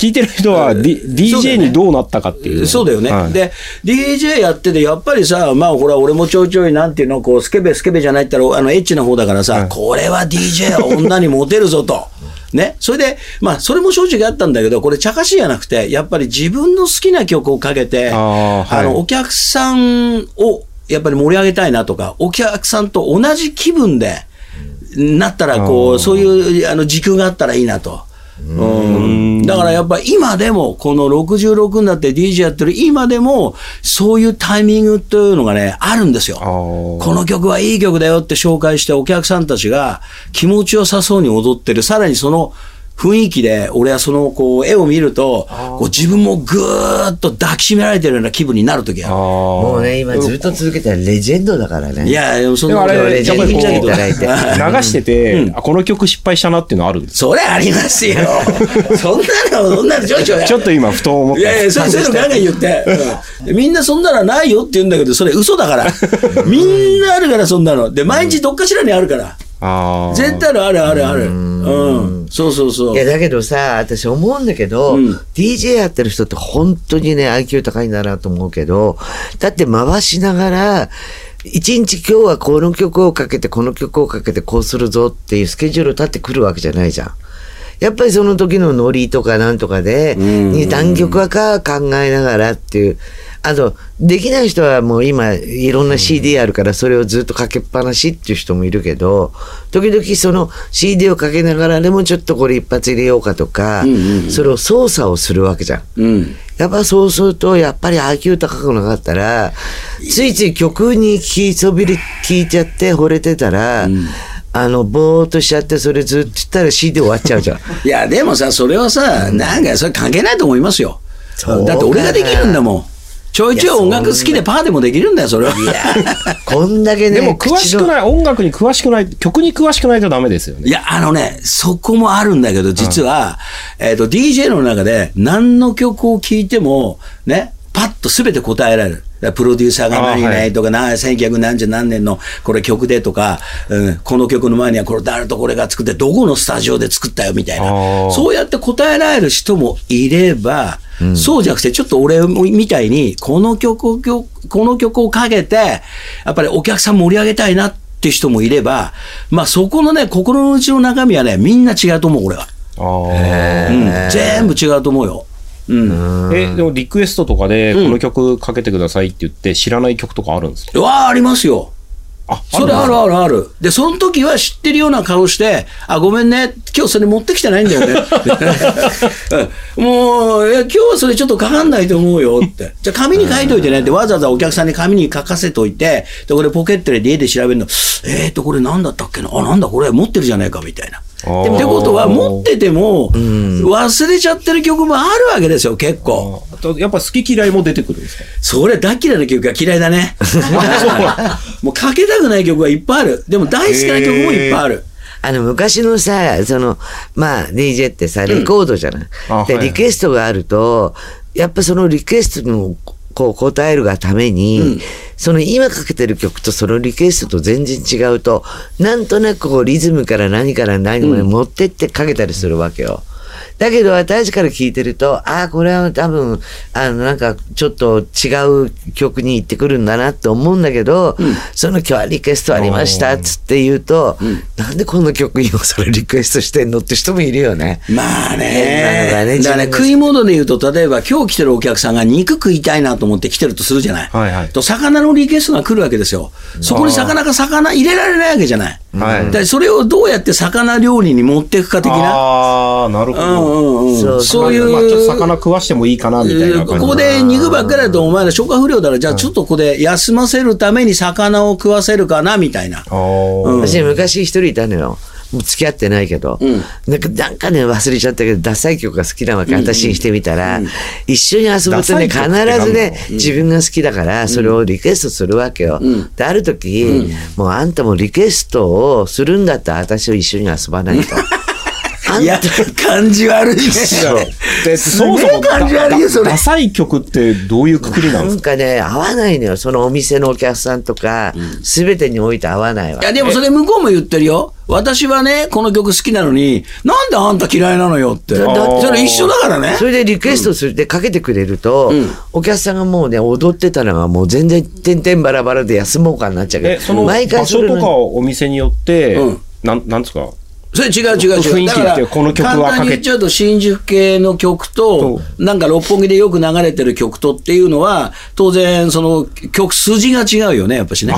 聞いてる人は、D、DJ にどうなったかっていう。そうだよね。はいで、DJ やってて、やっぱりさ、まあ、ほら、俺もちょいちょい、なんていうの、こう、スケベスケベじゃないったら、あの、エッチな方だからさ、これは DJ は女にモテるぞと。ね。それで、まあ、それも正直あったんだけど、これ、茶化しじゃなくて、やっぱり自分の好きな曲をかけて、あーはいの、お客さんを、やっぱり盛り上げたいなとか、お客さんと同じ気分で、なったら、こう、そういう、あの、時空があったらいいなと。うんだからやっぱ今でも、この66になって DJ やってる今でも、そういうタイミングというのがね、あるんですよ。この曲はいい曲だよって紹介してお客さんたちが気持ちよさそうに踊ってる。さらにその雰囲気で、俺はそのこう絵を見ると、こう自分もぐーっと抱きしめられてるような気分になるときもうね、今ずっと続けたらレジェンドだからね。る。いや、でもそんなことレジェンドにいただいて。流してて、あこの曲失敗したなっていうのはある？んですそれありますよ。そんなの、そんなのちょいちょい。ちょっと今、ふと思っいやいや、た。そうそういうのガンガン言って、うんみんなそんなのないよって言うんだけど、それ嘘だから。みんなあるから、そんなの。で、毎日どっかしらにあるから。あー絶対あるあるあるある。うん。そうそうそういや、。だけどさ、私思うんだけど、うん DJ やってる人って本当にね、IQ 高いんだなと思うけど、だって回しながら、一日今日はこの曲をかけて、この曲をかけてこうするぞっていうスケジュール立ってくるわけじゃないじゃん。やっぱりその時のノリとかなんとかで、に何曲はか考えながらっていう。あと、できない人はもう今いろんな CD あるからそれをずっとかけっぱなしっていう人もいるけど、時々その CD をかけながらでもちょっとこれ一発入れようかとか、それを操作をするわけじゃん。うん。やっぱそうすると、やっぱり IQ 高くなかったら、ついつい曲に聞きそびり聞いちゃって惚れてたら、あの、ぼーっとしちゃって、それずっと言ったら CD 終わっちゃうじゃん。いや、でもさ、それはさ、なんか、それ関係ないと思いますよ。だって俺ができるんだもん。ちょいちょい音楽好きでパーでもできるんだよ、それは。こんだけね、でも詳しくい。ない、音楽に詳しくない、曲に詳しくないとダメですよね。いや、あのね、そこもあるんだけど、実は、えっ、と、DJ の中で何の曲を聴いても、ね、パッと全て答えられる。プロデューサーが何々とか、な1900何十何年のこれ曲でとか、うん、この曲の前にはこれ誰とこれが作って、どこのスタジオで作ったよみたいあな。ーそうやって答えられる人もいれば、そうじゃなくて、ちょっと俺みたいに、この曲を、この曲をかけて、やっぱりお客さん盛り上げたいなっていう人もいれば、まあそこのね、心の内の中身はね、みんな違うと思う、俺は。うん、全部違うと思うよ。うん。え、でもリクエストとかで、この曲かけてくださいって言って、知らない曲とかあるんですか？うわあ、ありますよ。あ、それあるあるある。で、その時は知ってるような顔して、あ、ごめんね、今日それ持ってきてないんだよね。う んもう、いや今日はそれちょっとかかんないと思うよって。じゃあ紙に書いといてねって、わざわざお客さんに紙に書かせといて、で、これポケットで家で調べるの、えーと、これなんだったっけな？あ、なんだこれ持ってるじゃないかみたいな。ってことは、持ってても、忘れちゃってる曲もあるわけですよ、結構。やっぱ好き嫌いも出てくるんですか？それ大嫌いな曲が嫌いだね。もうかけたくない曲がいっぱいある。でも大好きな曲もいっぱいある。あの、昔のさ、その、まあ、DJ ってさ、レコードじゃない？で、あはいリクエストがあると、やっぱそのリクエストの、こう、答えるがために、その今かけてる曲とそのリクエストと全然違うと、なんとなくこう、リズムから何から何まで持ってってかけたりするわけよ。だけど、私から聞いてると、ああ、これは多分、あの、なんか、ちょっと違う曲に行ってくるんだなって思うんだけど、その今日はリクエストありました、つって言うと、なんでこの曲今それリクエストしてんのって人もいるよね。まあ変なのがねね。だからね、食い物で言うと、例えば今日来てるお客さんが肉食いたいなと思って来てるとするじゃない。はいはいと、魚のリクエストが来るわけですよ。そこに魚が魚入れられないわけじゃない。はいそれをどうやって魚料理に持っていくか的な？ああ、なるほうど。んうんうん。そうそういう。まあ、ちょっと魚食わしてもいいかな、みたいな感じ。ここで肉ばっかりだとお前ら消化不良だから、じゃあちょっとここで休ませるために魚を食わせるかな、みたいな。あー私昔一人いたのよ。もう付き合ってないけど、なんかなんかね忘れちゃったけどダサい曲が好きなわけ、私にしてみたら、一緒に遊ぶとね必ずね、自分が好きだからそれをリクエストするわけよ、である時、もうあんたもリクエストをするんだったら私を一緒に遊ばないといや、感じ悪いね。で、そもそも感じ悪いよ、それダ。サい曲ってどういうくくりなんですか？なんかね、合わないのよ。そのお店のお客さんとか、すべてにおいて合わないわい。や、でもそれ向こうも言ってるよ。私はね、この曲好きなのに、なんであんた嫌いなのよって。だそれ一緒だからねそ。れでリクエストするでかけてくれると、お客さんがもうね、踊ってたのがもう全然点々バラバラで休もうかになっちゃうけえ、ど、その場毎回そ所とかお店によってうん、なん、なんですか？それ違う違う違う。雰囲気だからこの曲は簡単に言っちゃうと、新宿系の曲と、なんか六本木でよく流れてる曲とっていうのは、当然、その曲筋が違うよね、やっぱしね。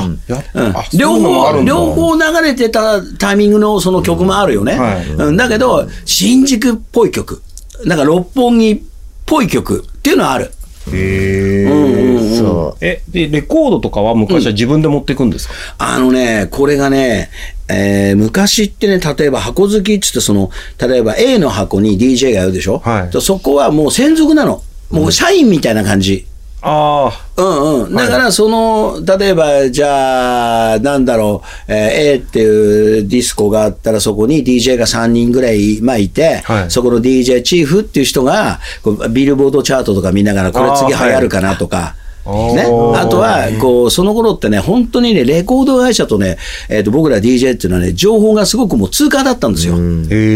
両方、両方流れてたタイミングのその曲もあるよね。はいうん。だけど、新宿っぽい曲、なんか六本木っぽい曲っていうのはある。へうんうんそえ、で、レコードとかは昔は自分で持っていくんですか？あのね、これがね、えー昔ってね、例えば箱好きっつって、その、例えば A の箱に DJ がいるでしょ、はい。でそこはもう専属なの。もう社員みたいな感じ。あうんうん。だから、その、例えば、じゃあ、なんだろう、えー A っていうディスコがあったら、そこに DJ が3人ぐらい、まあ、いて、はい。そこの DJ チーフっていう人が、こうビルボードチャートとか見ながら、これ次流行るかなとか、ね、あとは、こう、その頃ってね、本当にね、レコード会社とね、えっ、と、僕ら DJ っていうのはね、情報がすごくもう通過だったんですよ。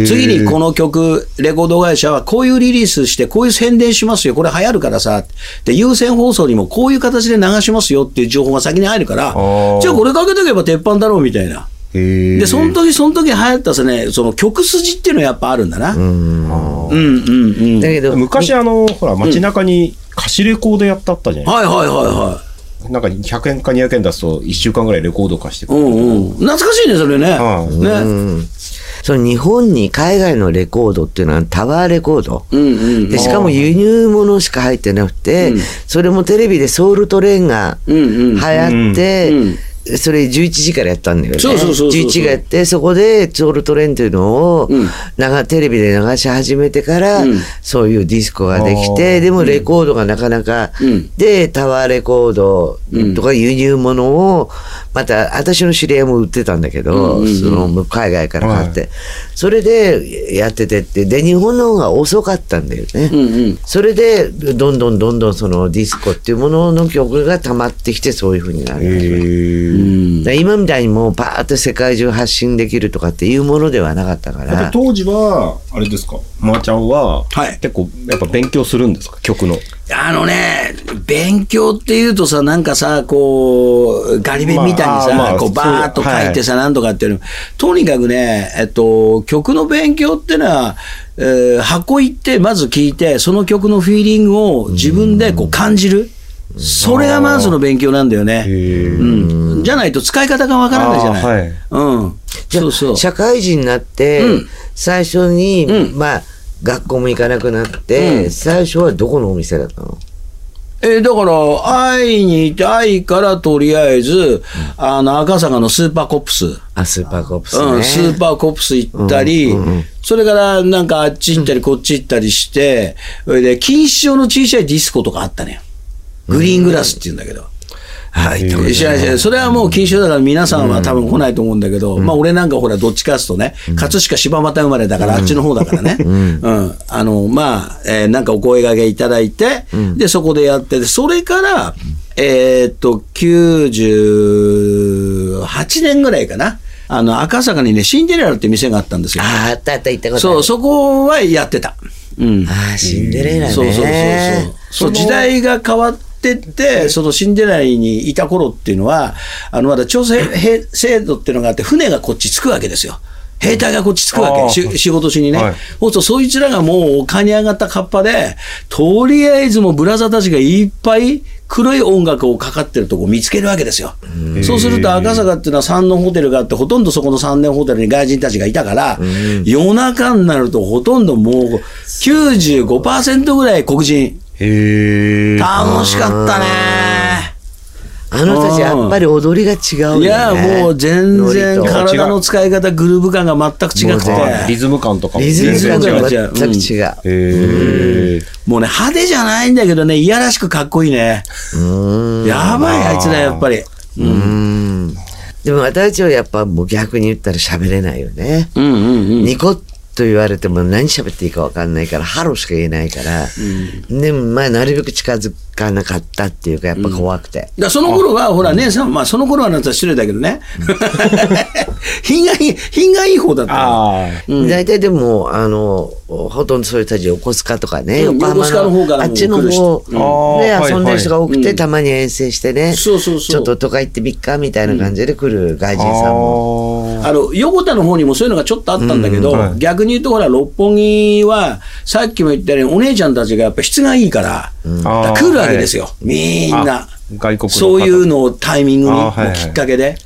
次にこの曲、レコード会社はこういうリリースして、こういう宣伝しますよ、これ流行るからさ、で、優先放送にもこういう形で流しますよっていう情報が先に入るからー、じゃあこれかけとけば鉄板だろうみたいな。で、その時その時流行ったさね、その曲筋っていうのはやっぱあるんだな。うんうんうん。だけど、昔あの、ほら、街中に貸しレコードやったったじゃないはいはいはいはい。なんか100円か200円出すと1週間ぐらいレコード貸してくる。んうん。懐かしいね、それね。はいね。うんその日本に海外のレコードっていうのはタワーレコード。うんうん。でしかも輸入物しか入ってなくて、うんそれもテレビでソウルトレーンがうんうん流行って、うんそれ11時からやったんだよね。そうそうそうそう11時がやって、そこでソウルトレーンっていうのを、うん。長テレビで流し始めてから、うん。そういうディスコができあて、ー。でもレコードがなかなか、うん。で、タワーレコードとか輸入物を、また私の知り合いも売ってたんだけど、うんうんうんその海外から買って、それでやっててって、で、日本の方が遅かったんだよね。うんうん。それで、どんどんどんどんそのディスコっていうものの曲が溜まってきて、そういうふうになる。今みたいにもうパーッと世界中発信できるとかっていうものではなかったから、やっぱ当時は、あれですか、まーちゃんは、はい結構、やっぱ勉強するんですか、曲の。あのね、勉強っていうとさ、なんかさ、こう、ガリ弁みたいにさ、こう、まああーまあそうバーっと書いてさ、なんとかっていうの。とにかくね、えっと、曲の勉強ってのは、えー箱行って、まず聞いて、その曲のフィーリングを自分でこう感じる。それがまずの勉強なんだよね。うん。じゃないと使い方がわからないじゃない。はいうん。じゃあそうそう。社会人になって、うん最初に、うんまあ、学校も行かなくなって、うん最初はどこのお店だったの？えーだから、愛に愛からとりあえず、あの、赤坂のスーパーコップス。あ、スーパーコップスね。うん、スーパーコップス行ったり、うんうんうんそれからなんかあっち行ったりこっち行ったりして、それで、錦糸町の小さいディスコとかあったのよ。グリーングラスって言うんだけど。はい、ない知らない知らないそれはもう禁止だから皆さんは多分来ないと思うんだけど、まあ俺なんかほらどっちかっつうとね、葛飾柴又生まれだからあっちの方だからね。うん。あの、まあ、えーなんかお声掛けいただいて、で、そこでやってて、それから、えーっと、98年ぐらいかな。あの、赤坂にね、シンデレラって店があったんですよ。ああ、あったあった、行ったこと。そう、そこはやってた。うん。ああ、シンデレラね。そうそうそうそう。そう時代が変わってって、そのシンデレラにいた頃っていうのは、あのまだ調整 兵制度っていうのがあって、船がこっち着くわけですよ。兵隊がこっち着くわけ、し仕事しにね。はいそうすると、そいつらがもう丘に上がったカッパで、とりあえずもうブラザーたちがいっぱい黒い音楽をかかってるとこを見つけるわけですよ。そうすると赤坂っていうのは三のホテルがあって、ほとんどそこの三年ホテルに外人たちがいたから、夜中になるとほとんどもう95%ぐらい黒人。へえ。楽しかったね。あの人たちやっぱり踊りが違うよね。いや、もう全然体の使い方、グルーヴ感が全く違くて。リズム感とかもリズム感全然違うが全く違う。へえ。もうね、派手じゃないんだけどね、いやらしくかっこいいね。やばい、あいつらやっぱり。うん。でも私たちはやっぱもう逆に言ったら喋れないよね。うんうんうん。ニコッと言われても何喋っていいか分かんないから、ハローしか言えないから、でもまあなるべく近づかなかったっていうか、やっぱ怖くて。だからその頃は、ほら、姉さん、まあその頃はなんて失礼だけどね。品がいい、品がいい方だった。大体でも、あの、ほとんどそういう人たち、横須賀とかね、うん横浜横須賀の方からもあっちの方人。でうん。あー遊んでる人が多くて、たまに遠征してね、ちょっと都会行ってみっかみたいな感じで来る外人さんも。ああの横田の方にもそういうのがちょっとあったんだけど、うんはい。逆に言うと、ほら、六本木は、さっきも言ったように、お姉ちゃんたちがやっぱ質がいいから、だから来るわけですよ、みんな。そういうのをタイミングに、きっかけで。